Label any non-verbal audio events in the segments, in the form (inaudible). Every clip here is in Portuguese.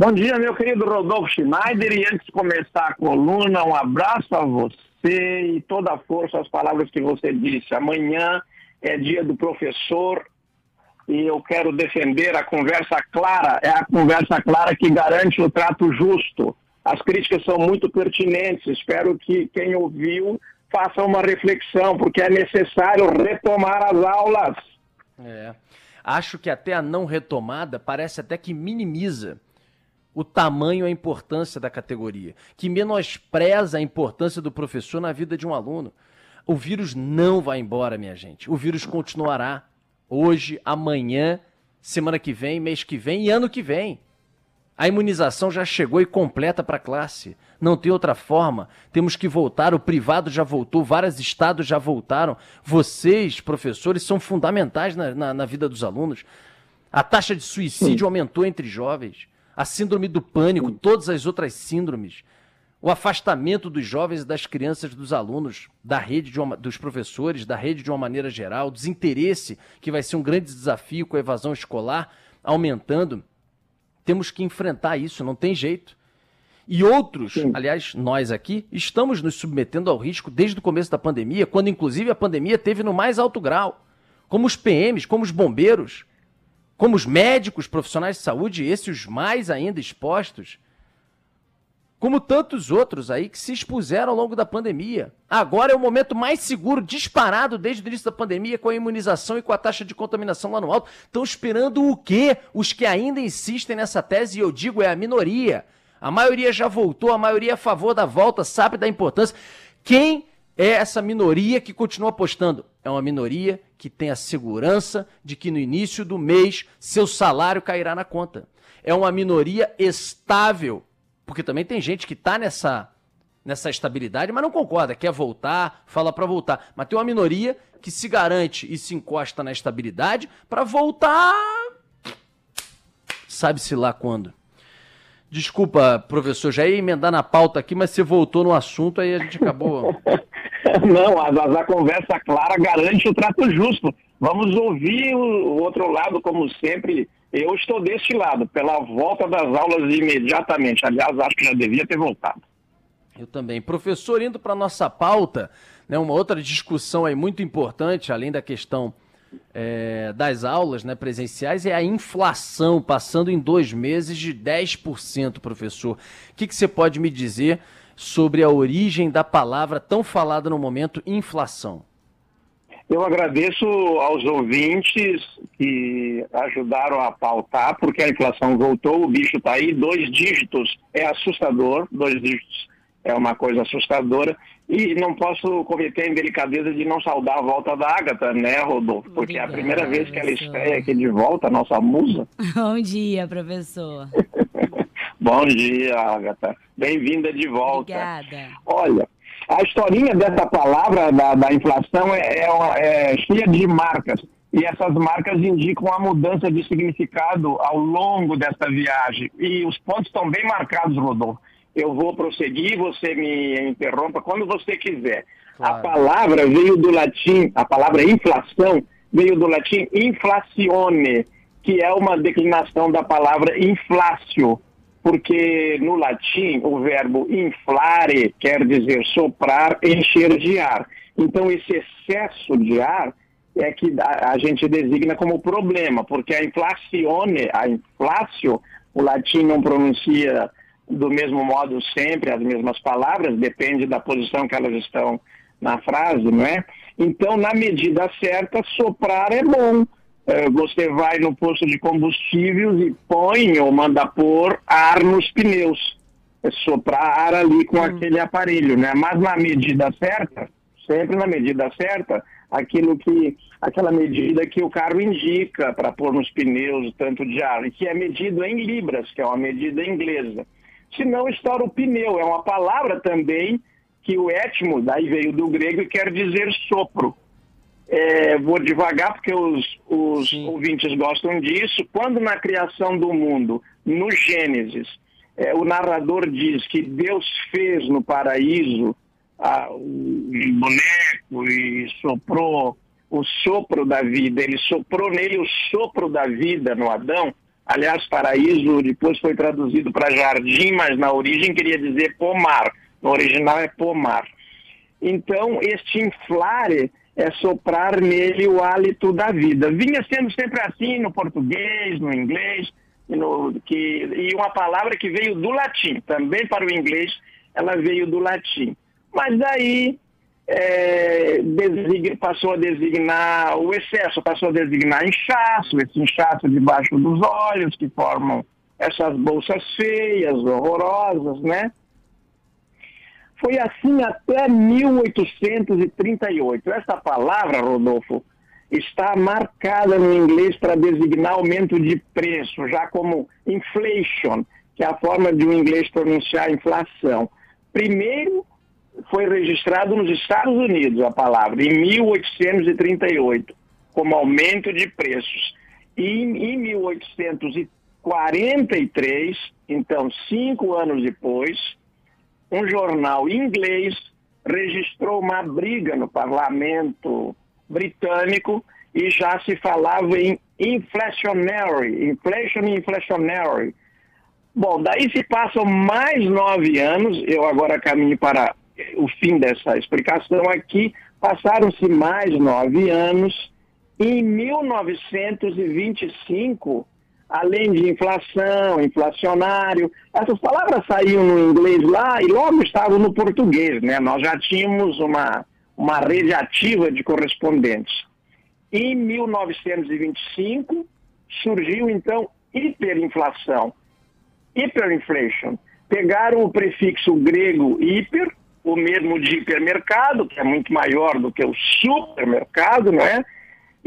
Bom dia, meu querido Rodolfo Schneider. E antes de começar a coluna, um abraço a você e toda a força às palavras que você disse. Amanhã é dia do professor e eu quero defender a conversa clara. É a conversa clara que garante o trato justo. As críticas são muito pertinentes. Espero que quem ouviu faça uma reflexão, porque é necessário retomar as aulas. É. Acho que até a não retomada parece até que minimiza o tamanho e a importância da categoria, que menospreza a importância do professor na vida de um aluno. O vírus não vai embora, minha gente. O vírus continuará hoje, amanhã, semana que vem, mês que vem e ano que vem. A imunização já chegou e completa para a classe. Não tem outra forma. Temos que voltar. O privado já voltou, vários estados já voltaram. Vocês, professores, são fundamentais na, na, na vida dos alunos. A taxa de suicídio aumentou entre jovens a síndrome do pânico, todas as outras síndromes, o afastamento dos jovens e das crianças, dos alunos, da rede uma, dos professores, da rede de uma maneira geral, o desinteresse, que vai ser um grande desafio com a evasão escolar aumentando. Temos que enfrentar isso, não tem jeito. E outros, Sim. aliás, nós aqui, estamos nos submetendo ao risco desde o começo da pandemia, quando inclusive a pandemia teve no mais alto grau. Como os PMs, como os bombeiros, como os médicos, profissionais de saúde, esses mais ainda expostos, como tantos outros aí que se expuseram ao longo da pandemia. Agora é o momento mais seguro, disparado desde o início da pandemia, com a imunização e com a taxa de contaminação lá no alto. Estão esperando o quê? Os que ainda insistem nessa tese, e eu digo, é a minoria. A maioria já voltou, a maioria é a favor da volta, sabe da importância. Quem é essa minoria que continua apostando? É uma minoria que tem a segurança de que no início do mês seu salário cairá na conta. É uma minoria estável, porque também tem gente que está nessa nessa estabilidade, mas não concorda, quer voltar, fala para voltar. Mas tem uma minoria que se garante e se encosta na estabilidade para voltar sabe-se lá quando. Desculpa, professor, já ia emendar na pauta aqui, mas você voltou no assunto, aí a gente acabou (laughs) (laughs) Não, a, a conversa clara garante o trato justo. Vamos ouvir o, o outro lado, como sempre. Eu estou deste lado, pela volta das aulas imediatamente. Aliás, acho que já devia ter voltado. Eu também. Professor, indo para a nossa pauta, né, uma outra discussão aí muito importante, além da questão é, das aulas né, presenciais, é a inflação, passando em dois meses de 10%, professor. O que, que você pode me dizer sobre a origem da palavra tão falada no momento, inflação. Eu agradeço aos ouvintes que ajudaram a pautar, porque a inflação voltou, o bicho está aí, dois dígitos é assustador, dois dígitos é uma coisa assustadora. E não posso cometer a indelicadeza de não saudar a volta da Agatha, né, Rodolfo? Porque Obrigada, é a primeira vez que ela estreia aqui de volta, a nossa musa. (laughs) Bom dia, professor. (laughs) Bom dia, Agatha. Bem-vinda de volta. Obrigada. Olha, a historinha dessa palavra da, da inflação é, é, uma, é cheia de marcas. E essas marcas indicam a mudança de significado ao longo dessa viagem. E os pontos estão bem marcados, Rodolfo. Eu vou prosseguir, você me interrompa quando você quiser. Claro. A palavra veio do latim, a palavra inflação veio do latim inflacione, que é uma declinação da palavra inflácio porque no latim o verbo inflare quer dizer soprar, encher de ar. Então esse excesso de ar é que a, gente designa como problema, porque a inflacione, a inflácio, o latim não pronuncia do mesmo modo sempre as mesmas palavras, depende da posição que elas estão na frase, não é? Então, na medida certa, soprar é bom você vai no posto de combustíveis e põe ou manda pôr ar nos pneus. É soprar ar ali com hum. aquele aparelho, né? Mas na medida certa, sempre na medida certa, aquilo que aquela medida que o carro indica para pôr nos pneus tanto de ar, e que é medido em libras, que é uma medida inglesa. Se não estoura o pneu, é uma palavra também que o etmo daí veio do grego e quer dizer sopro. É, vou devagar porque os, os ouvintes gostam disso. Quando na criação do mundo, no Gênesis, é, o narrador diz que Deus fez no paraíso ah, o boneco e soprou o sopro da vida, ele soprou nele o sopro da vida no Adão. Aliás, paraíso depois foi traduzido para jardim, mas na origem queria dizer pomar. No original é pomar. Então, este inflare é soprar nele o hálito da vida. Vinha sendo sempre assim no português, no inglês, no, que, e uma palavra que veio do latim, também para o inglês, ela veio do latim. Mas daí é, passou a designar o excesso, passou a designar inchaço, esse inchaço debaixo dos olhos, que formam essas bolsas feias, horrorosas, né? Foi assim até 1838. Essa palavra, Rodolfo, está marcada no inglês para designar aumento de preço, já como inflation, que é a forma de um inglês pronunciar inflação. Primeiro, foi registrado nos Estados Unidos a palavra, em 1838, como aumento de preços. E em 1843, então cinco anos depois, um jornal inglês registrou uma briga no parlamento britânico e já se falava em inflationary, inflation inflationary. Bom, daí se passam mais nove anos, eu agora caminho para o fim dessa explicação aqui, passaram-se mais nove anos, em 1925 além de inflação, inflacionário, essas palavras saíam no inglês lá e logo estavam no português, né? Nós já tínhamos uma, uma rede ativa de correspondentes. Em 1925 surgiu então hiperinflação, hyperinflation. Pegaram o prefixo grego hiper, o mesmo de hipermercado, que é muito maior do que o supermercado, não é?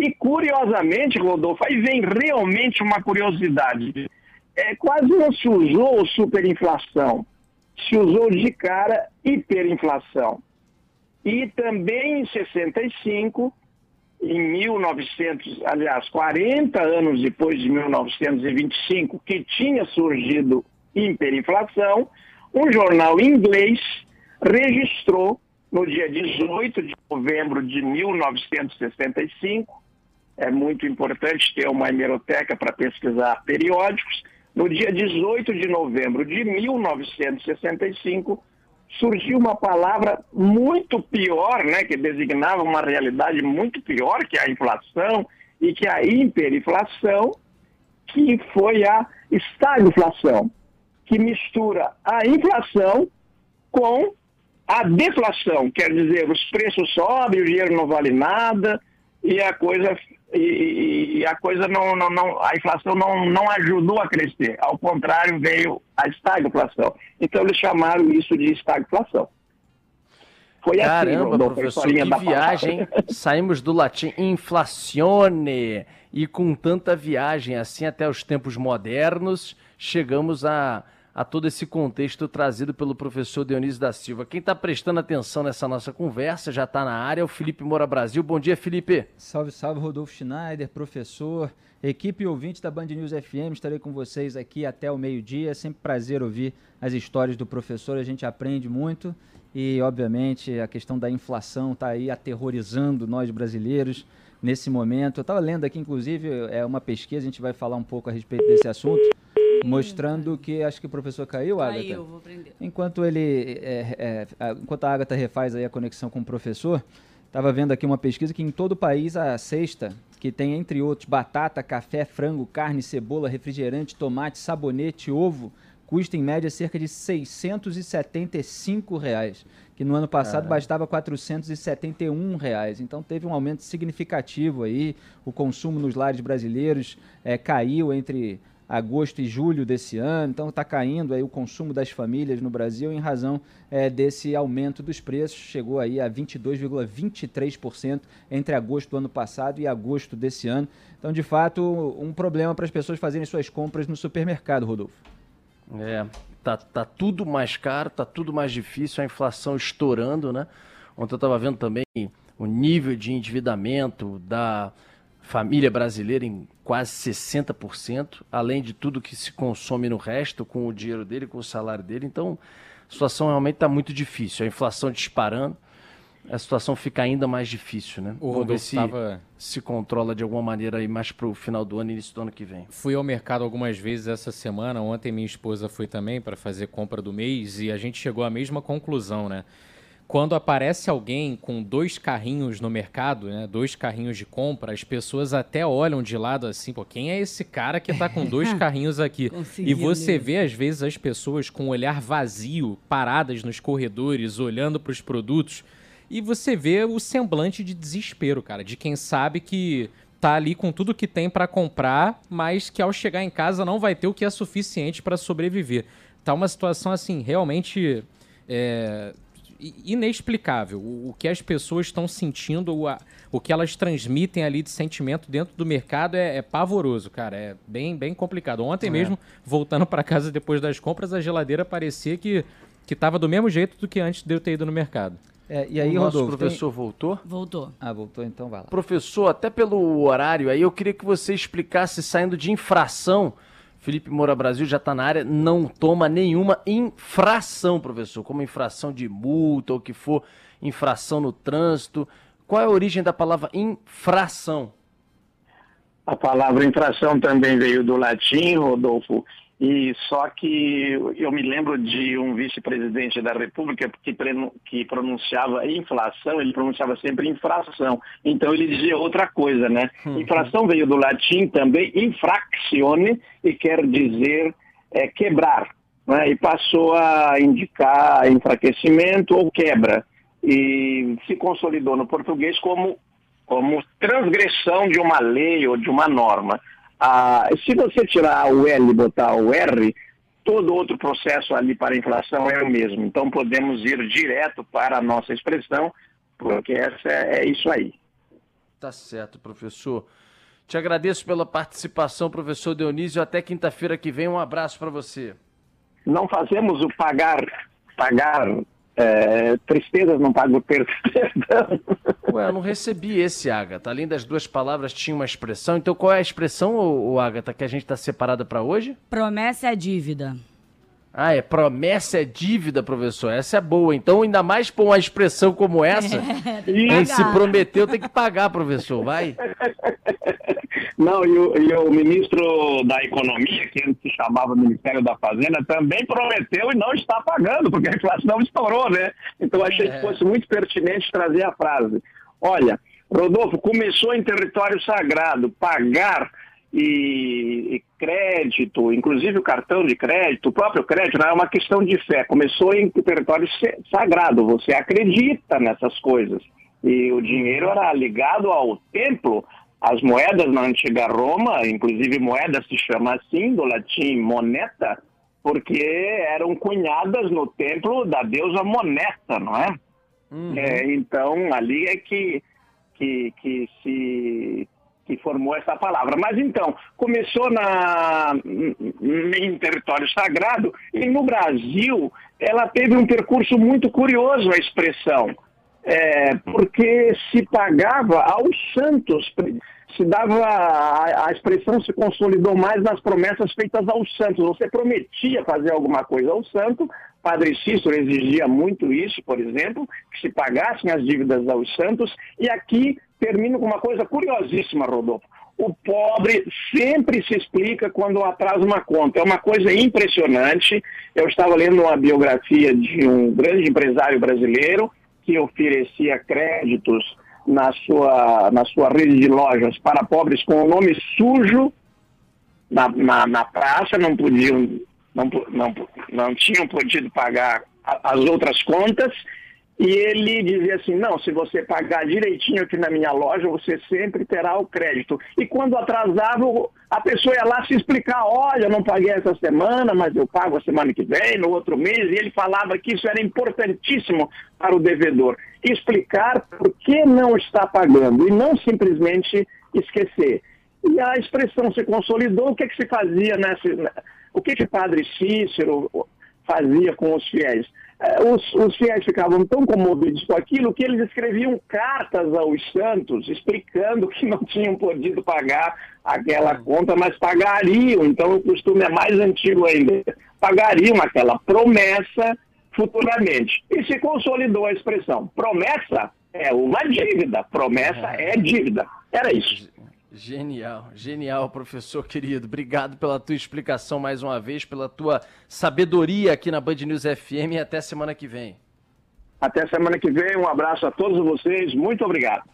E curiosamente, Rodolfo, aí vem realmente uma curiosidade. É, quase não se usou superinflação, se usou de cara hiperinflação. E também em 65, em 1900, aliás, 40 anos depois de 1925, que tinha surgido hiperinflação, um jornal inglês registrou no dia 18 de novembro de 1965 é muito importante ter uma hemeroteca para pesquisar periódicos. No dia 18 de novembro de 1965, surgiu uma palavra muito pior, né, que designava uma realidade muito pior que a inflação e que a hiperinflação, que foi a estagflação, que mistura a inflação com a deflação, quer dizer, os preços sobem, o dinheiro não vale nada e a coisa e, e, a coisa não, não, não, a inflação não, não ajudou a crescer, ao contrário, veio a estagflação. Então eles chamaram isso de estagflação. Foi assim, Caramba, assim, professor, que viagem. Saímos do latim inflacione e com tanta viagem assim até os tempos modernos, chegamos a a todo esse contexto trazido pelo professor Dionísio da Silva. Quem está prestando atenção nessa nossa conversa já está na área, é o Felipe Moura Brasil. Bom dia, Felipe. Salve, salve, Rodolfo Schneider, professor, equipe e ouvinte da Band News FM. Estarei com vocês aqui até o meio-dia. É sempre prazer ouvir as histórias do professor, a gente aprende muito. E, obviamente, a questão da inflação está aí aterrorizando nós brasileiros nesse momento. Eu estava lendo aqui, inclusive, é uma pesquisa, a gente vai falar um pouco a respeito desse assunto mostrando que acho que o professor caiu, Agatha. Caiu, vou prender. Enquanto ele, é, é, enquanto a Agatha refaz aí a conexão com o professor, estava vendo aqui uma pesquisa que em todo o país a cesta que tem entre outros batata, café, frango, carne, cebola, refrigerante, tomate, sabonete, ovo, custa em média cerca de 675 reais, que no ano passado Caramba. bastava 471 reais. Então teve um aumento significativo aí. O consumo nos lares brasileiros é, caiu entre agosto e julho desse ano. Então está caindo aí o consumo das famílias no Brasil em razão é, desse aumento dos preços. Chegou aí a 22,23% entre agosto do ano passado e agosto desse ano. Então, de fato, um problema para as pessoas fazerem suas compras no supermercado, Rodolfo. É, tá, tá tudo mais caro, tá tudo mais difícil, a inflação estourando, né? Ontem eu estava vendo também o nível de endividamento da família brasileira em quase 60%, além de tudo que se consome no resto, com o dinheiro dele, com o salário dele. Então, a situação realmente está muito difícil. A inflação disparando, a situação fica ainda mais difícil, né? O Vamos Rodolfo se tava- se controla de alguma maneira aí mais para o final do ano e início do ano que vem. Fui ao mercado algumas vezes essa semana. Ontem minha esposa foi também para fazer compra do mês e a gente chegou à mesma conclusão, né? Quando aparece alguém com dois carrinhos no mercado, né? Dois carrinhos de compra, as pessoas até olham de lado assim, pô, quem é esse cara que tá com dois (laughs) carrinhos aqui? E você vê às vezes as pessoas com o olhar vazio, paradas nos corredores, olhando para os produtos, e você vê o semblante de desespero, cara, de quem sabe que tá ali com tudo que tem para comprar, mas que ao chegar em casa não vai ter o que é suficiente para sobreviver. Tá uma situação assim realmente é, inexplicável. O, o que as pessoas estão sentindo, o, a- o que elas transmitem ali de sentimento dentro do mercado é, é pavoroso, cara. É bem, bem complicado. Ontem mesmo, voltando para casa depois das compras, a geladeira parecia que que tava do mesmo jeito do que antes de eu ter ido no mercado. É, e aí, o nosso Rodolfo? tem- professor voltou? Voltou. Ah, voltou, então vai lá. Professor, até pelo horário aí, eu queria que você explicasse, saindo de infração, Felipe Moura Brasil já está na área, não toma nenhuma infração, professor, como infração de multa ou que for infração no trânsito. Qual é a origem da palavra infração? A palavra infração também veio do latim, Rodolfo, e só que eu me lembro de um vice-presidente da República que, que pronunciava inflação, ele pronunciava sempre infração. Então ele dizia outra coisa, né? Infração veio do latim também, infractione, e quer dizer é, quebrar, né? e passou a indicar enfraquecimento ou quebra. E se consolidou no português como como transgressão de uma lei ou de uma norma. Ah, se você tirar o L e botar o R, todo outro processo ali para a inflação é o mesmo. Então podemos ir direto para a nossa expressão, porque essa é, é isso aí. Tá certo, professor. Te agradeço pela participação, professor Dionísio. Até quinta-feira que vem. Um abraço para você. Não fazemos o pagar, pagar é, tristezas, não pago (laughs) perdão. Ué, eu não recebi esse, Agatha. Além das duas palavras, tinha uma expressão. Então, qual é a expressão, ô, ô, Agatha, que a gente está separada para hoje? Promessa é dívida. Ah, é promessa é dívida, professor. Essa é boa. Então, ainda mais por uma expressão como essa, (laughs) quem se prometeu tem que pagar, professor. Vai. (laughs) Não, e o, e o ministro da Economia, que antes se chamava Ministério da Fazenda, também prometeu e não está pagando, porque a inflação estourou, né? Então achei que fosse muito pertinente trazer a frase. Olha, Rodolfo, começou em território sagrado, pagar e, e crédito, inclusive o cartão de crédito, o próprio crédito, não é uma questão de fé. Começou em território sagrado, você acredita nessas coisas. E o dinheiro era ligado ao templo, as moedas na antiga Roma, inclusive moeda se chama assim, do latim moneta, porque eram cunhadas no templo da deusa Moneta, não é? É, então, ali é que, que, que se que formou essa palavra. Mas então, começou na, em território sagrado e no Brasil ela teve um percurso muito curioso a expressão, é, porque se pagava aos santos, se dava a, a expressão se consolidou mais nas promessas feitas aos santos. Você prometia fazer alguma coisa ao santo, Padre Cícero exigia muito isso, por exemplo, que se pagassem as dívidas aos santos, e aqui termino com uma coisa curiosíssima, Rodolfo. O pobre sempre se explica quando atrasa uma conta. É uma coisa impressionante. Eu estava lendo uma biografia de um grande empresário brasileiro que oferecia créditos na sua, na sua rede de lojas para pobres com o nome sujo na, na, na praça, não podiam, não, não, não tinham podido pagar as outras contas, e ele dizia assim, não, se você pagar direitinho aqui na minha loja, você sempre terá o crédito. E quando atrasava, a pessoa ia lá se explicar, olha, eu não paguei essa semana, mas eu pago a semana que vem, no outro mês, e ele falava que isso era importantíssimo para o devedor. Explicar por que não está pagando, e não simplesmente esquecer. E a expressão se consolidou, o que, que se fazia nessa... O que que Padre Cícero fazia com os fiéis? É, os, os fiéis ficavam tão comovidos com aquilo que eles escreviam cartas aos santos explicando que não tinham podido pagar aquela conta, mas pagariam. Então o costume é mais antigo ainda. Pagariam aquela promessa futuramente. E se consolidou a expressão. Promessa é uma dívida. Promessa é dívida. Era isso. Genial, genial, professor querido. Obrigado pela tua explicação mais uma vez, pela tua sabedoria aqui na Band News FM e até semana que vem. Até semana que vem. Um abraço a todos vocês. Muito obrigado.